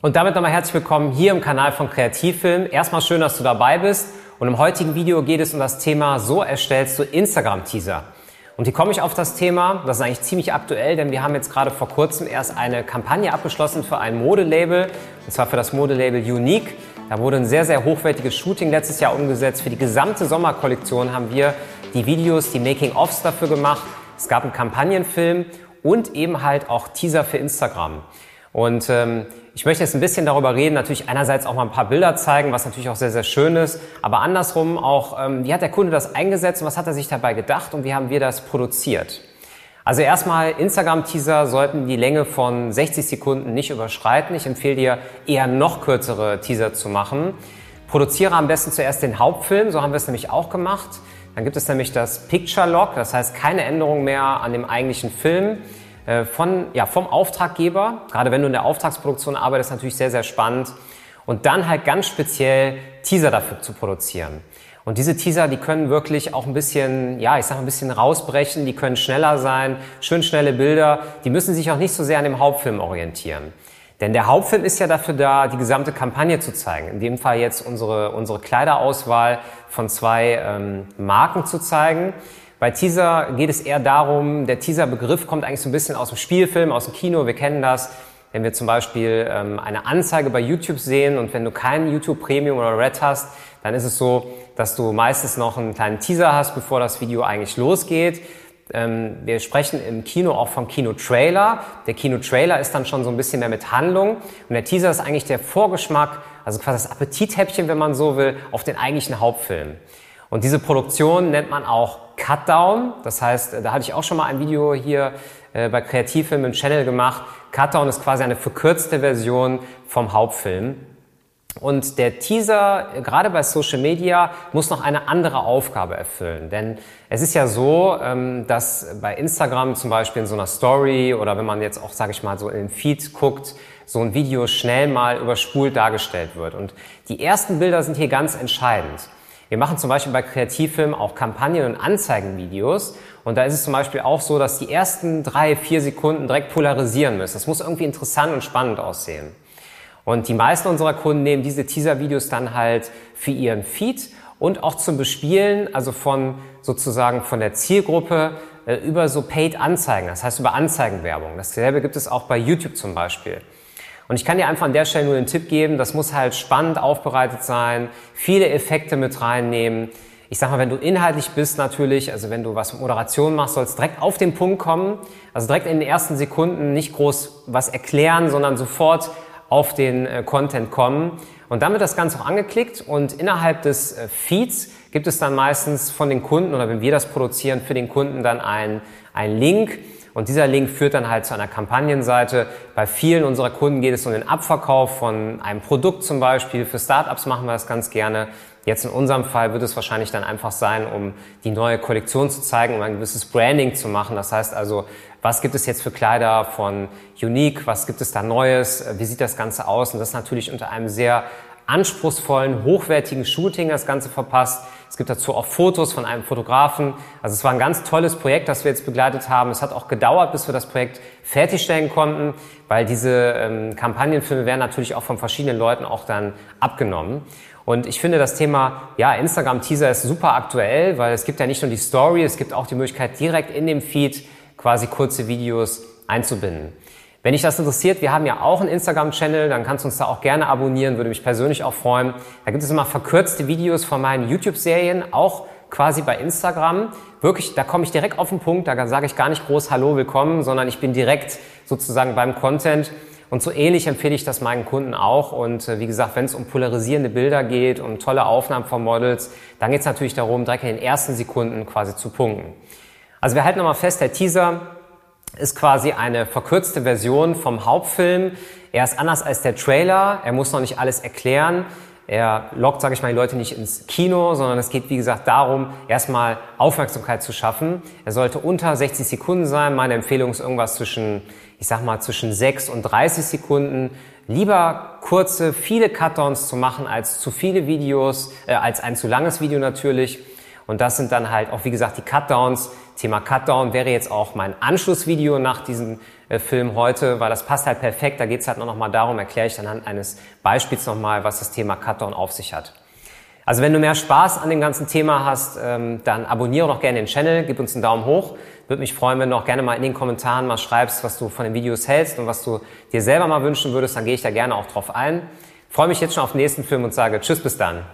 Und damit nochmal herzlich willkommen hier im Kanal von Kreativfilm. Erstmal schön, dass du dabei bist. Und im heutigen Video geht es um das Thema, so erstellst du Instagram-Teaser. Und wie komme ich auf das Thema? Das ist eigentlich ziemlich aktuell, denn wir haben jetzt gerade vor kurzem erst eine Kampagne abgeschlossen für ein Modelabel, und zwar für das Modelabel Unique. Da wurde ein sehr, sehr hochwertiges Shooting letztes Jahr umgesetzt. Für die gesamte Sommerkollektion haben wir die Videos, die Making-ofs dafür gemacht. Es gab einen Kampagnenfilm und eben halt auch Teaser für Instagram. Und ähm, ich möchte jetzt ein bisschen darüber reden, natürlich einerseits auch mal ein paar Bilder zeigen, was natürlich auch sehr, sehr schön ist, aber andersrum auch, ähm, wie hat der Kunde das eingesetzt und was hat er sich dabei gedacht und wie haben wir das produziert? Also erstmal, Instagram-Teaser sollten die Länge von 60 Sekunden nicht überschreiten. Ich empfehle dir, eher noch kürzere Teaser zu machen. Produziere am besten zuerst den Hauptfilm, so haben wir es nämlich auch gemacht. Dann gibt es nämlich das Picture Lock, das heißt keine Änderung mehr an dem eigentlichen Film. Äh, von, ja, vom Auftraggeber. Gerade wenn du in der Auftragsproduktion arbeitest, natürlich sehr, sehr spannend. Und dann halt ganz speziell Teaser dafür zu produzieren. Und diese Teaser, die können wirklich auch ein bisschen, ja, ich sag mal ein bisschen rausbrechen, die können schneller sein, schön schnelle Bilder, die müssen sich auch nicht so sehr an dem Hauptfilm orientieren. Denn der Hauptfilm ist ja dafür da, die gesamte Kampagne zu zeigen. In dem Fall jetzt unsere, unsere Kleiderauswahl von zwei ähm, Marken zu zeigen. Bei Teaser geht es eher darum, der Teaser-Begriff kommt eigentlich so ein bisschen aus dem Spielfilm, aus dem Kino, wir kennen das. Wenn wir zum Beispiel ähm, eine Anzeige bei YouTube sehen und wenn du kein YouTube Premium oder Red hast, dann ist es so, dass du meistens noch einen kleinen Teaser hast, bevor das Video eigentlich losgeht. Ähm, wir sprechen im Kino auch vom Kino-Trailer. Der Kino-Trailer ist dann schon so ein bisschen mehr mit Handlung und der Teaser ist eigentlich der Vorgeschmack, also quasi das Appetithäppchen, wenn man so will, auf den eigentlichen Hauptfilm. Und diese Produktion nennt man auch Cutdown. Das heißt, da hatte ich auch schon mal ein Video hier äh, bei Kreativfilm im Channel gemacht. Cutdown ist quasi eine verkürzte Version vom Hauptfilm. Und der Teaser, gerade bei Social Media, muss noch eine andere Aufgabe erfüllen. Denn es ist ja so, ähm, dass bei Instagram zum Beispiel in so einer Story oder wenn man jetzt auch, sage ich mal, so in den Feed guckt, so ein Video schnell mal überspult dargestellt wird. Und die ersten Bilder sind hier ganz entscheidend. Wir machen zum Beispiel bei Kreativfilmen auch Kampagnen- und Anzeigenvideos. Und da ist es zum Beispiel auch so, dass die ersten drei, vier Sekunden direkt polarisieren müssen. Das muss irgendwie interessant und spannend aussehen. Und die meisten unserer Kunden nehmen diese Teaser-Videos dann halt für ihren Feed und auch zum Bespielen, also von sozusagen von der Zielgruppe äh, über so Paid-Anzeigen, das heißt über Anzeigenwerbung. Dasselbe gibt es auch bei YouTube zum Beispiel. Und ich kann dir einfach an der Stelle nur den Tipp geben, das muss halt spannend aufbereitet sein, viele Effekte mit reinnehmen. Ich sag mal, wenn du inhaltlich bist natürlich, also wenn du was mit Moderation machst, sollst direkt auf den Punkt kommen. Also direkt in den ersten Sekunden nicht groß was erklären, sondern sofort auf den äh, Content kommen. Und dann wird das Ganze auch angeklickt und innerhalb des äh, Feeds gibt es dann meistens von den Kunden oder wenn wir das produzieren, für den Kunden dann ein, ein Link, und dieser Link führt dann halt zu einer Kampagnenseite. Bei vielen unserer Kunden geht es um den Abverkauf von einem Produkt zum Beispiel. Für Startups machen wir das ganz gerne. Jetzt in unserem Fall wird es wahrscheinlich dann einfach sein, um die neue Kollektion zu zeigen, um ein gewisses Branding zu machen. Das heißt also, was gibt es jetzt für Kleider von Unique? Was gibt es da Neues? Wie sieht das Ganze aus? Und das natürlich unter einem sehr anspruchsvollen, hochwertigen Shooting das Ganze verpasst. Es gibt dazu auch Fotos von einem Fotografen. Also es war ein ganz tolles Projekt, das wir jetzt begleitet haben. Es hat auch gedauert, bis wir das Projekt fertigstellen konnten, weil diese ähm, Kampagnenfilme werden natürlich auch von verschiedenen Leuten auch dann abgenommen. Und ich finde das Thema ja, Instagram-Teaser ist super aktuell, weil es gibt ja nicht nur die Story, es gibt auch die Möglichkeit, direkt in dem Feed quasi kurze Videos einzubinden. Wenn dich das interessiert, wir haben ja auch einen Instagram-Channel, dann kannst du uns da auch gerne abonnieren, würde mich persönlich auch freuen. Da gibt es immer verkürzte Videos von meinen YouTube-Serien, auch quasi bei Instagram. Wirklich, da komme ich direkt auf den Punkt, da sage ich gar nicht groß Hallo, willkommen, sondern ich bin direkt sozusagen beim Content. Und so ähnlich empfehle ich das meinen Kunden auch. Und äh, wie gesagt, wenn es um polarisierende Bilder geht, um tolle Aufnahmen von Models, dann geht es natürlich darum, direkt in den ersten Sekunden quasi zu punkten. Also wir halten nochmal fest, der Teaser ist quasi eine verkürzte Version vom Hauptfilm. Er ist anders als der Trailer. Er muss noch nicht alles erklären. Er lockt, sage ich mal, die Leute nicht ins Kino, sondern es geht, wie gesagt, darum, erstmal Aufmerksamkeit zu schaffen. Er sollte unter 60 Sekunden sein. Meine Empfehlung ist irgendwas zwischen, ich sag mal, zwischen 6 und 30 Sekunden. Lieber kurze, viele Cut-Downs zu machen als zu viele Videos, äh, als ein zu langes Video natürlich. Und das sind dann halt auch, wie gesagt, die Cutdowns. Thema Cutdown wäre jetzt auch mein Anschlussvideo nach diesem äh, Film heute, weil das passt halt perfekt. Da geht es halt noch mal darum, erkläre ich anhand eines Beispiels nochmal, was das Thema Cutdown auf sich hat. Also wenn du mehr Spaß an dem ganzen Thema hast, ähm, dann abonniere doch gerne den Channel, gib uns einen Daumen hoch. Würde mich freuen, wenn du auch gerne mal in den Kommentaren mal schreibst, was du von den Videos hältst und was du dir selber mal wünschen würdest, dann gehe ich da gerne auch drauf ein. freue mich jetzt schon auf den nächsten Film und sage Tschüss bis dann.